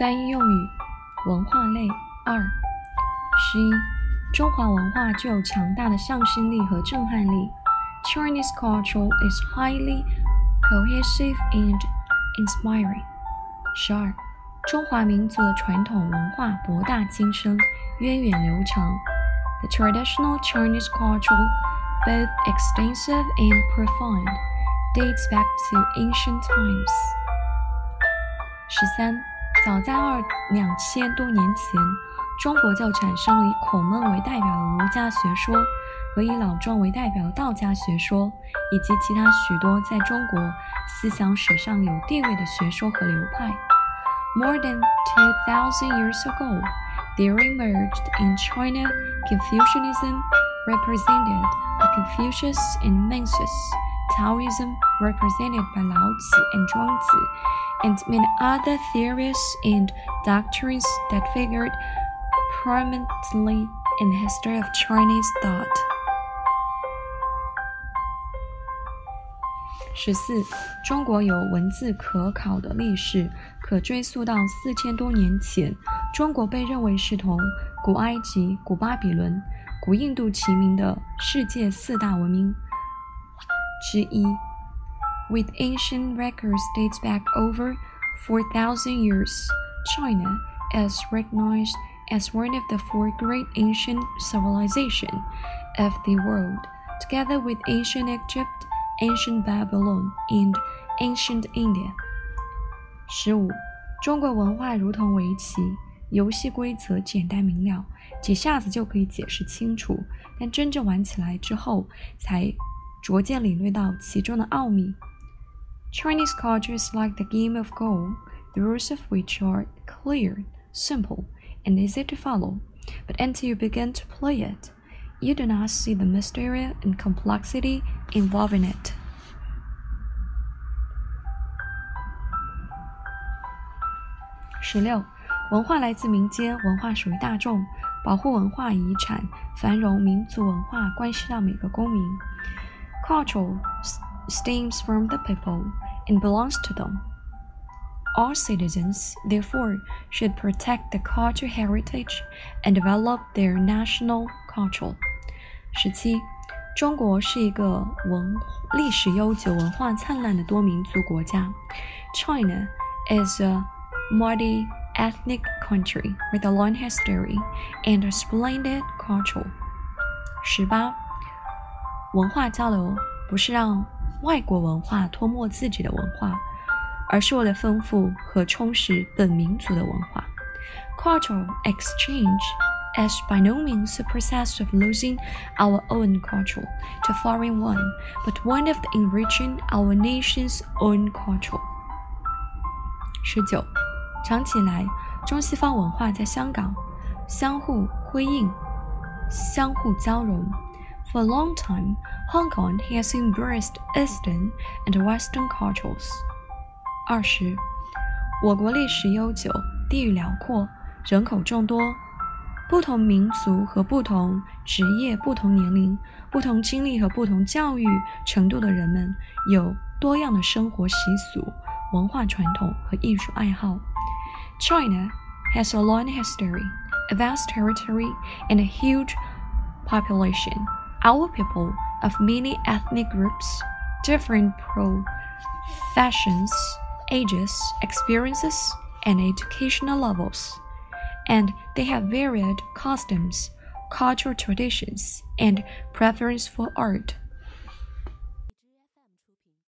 翻译用语，文化类二。十一，中华文化具有强大的向心力和震撼力。Chinese culture is highly cohesive and inspiring. 十二，中华民族的传统文化博大精深，源远流长。The traditional Chinese culture, both extensive and profound, dates back to ancient times. 十三， 早在二两千多年前，中国就产生了以孔孟为代表的儒家学说。和以老庄为代表的道家学说，以及其他许多在中国思想史上有地位的学说和流派。More than two thousand years ago, there emerged in China Confucianism, represented by Confucius and Mencius, Taoism, represented by Lao Tzu and Zhuangzi, and many other theories and doctrines that figured prominently in the history of Chinese thought. 十四，中国有文字可考的历史，可追溯到四千多年前。中国被认为是同古埃及、古巴比伦、古印度齐名的世界四大文明之一。 With ancient records dates back over four thousand years, China is recognized as one of the four great ancient civilizations of the world, together with ancient Egypt. Ancient Babylon and Ancient India。十五，中国文化如同围棋，游戏规则简单明了，几下子就可以解释清楚。但真正玩起来之后，才逐渐领略到其中的奥秘。 Chinese culture is like the game of Go, the rules of which are clear, simple, and easy to follow. But until you begin to play it, you do not see the mystery and complexity involving it. 十六，文化来自民间，文化属于大众。保护文化遗产，繁荣民族文化关系到每个公民。Culture stems from the people and belongs to them. All citizens, therefore, should protect the cultural heritage and develop their national culture. 十七，中国是一个文历史悠久、文化灿烂的多民族国家。China is a multi-ethnic country with a long history and a splendid culture. 十八，文化交流不是让 外国文化吞没自己的文化，而是为了丰富和充实本民族的文化。Cultural exchange is by no means a process of losing our own culture to foreign one, but one of enriching our nation's own culture. 十九，长期以来，中西方文化在香港相互辉映、相互交融。For a long time, Hong Kong has embraced Eastern and Western cultures. 二十，我国历史悠久，地域辽阔，人口众多。不同民族和不同职业、不同年龄、不同经历和不同教育程度的人们，有多样的生活习俗、文化传统和艺术爱好。China has a long history, a vast territory, and a huge population. Our people of many ethnic groups, different professions, ages, experiences, and educational levels. And they have varied customs, cultural traditions, and preference for art,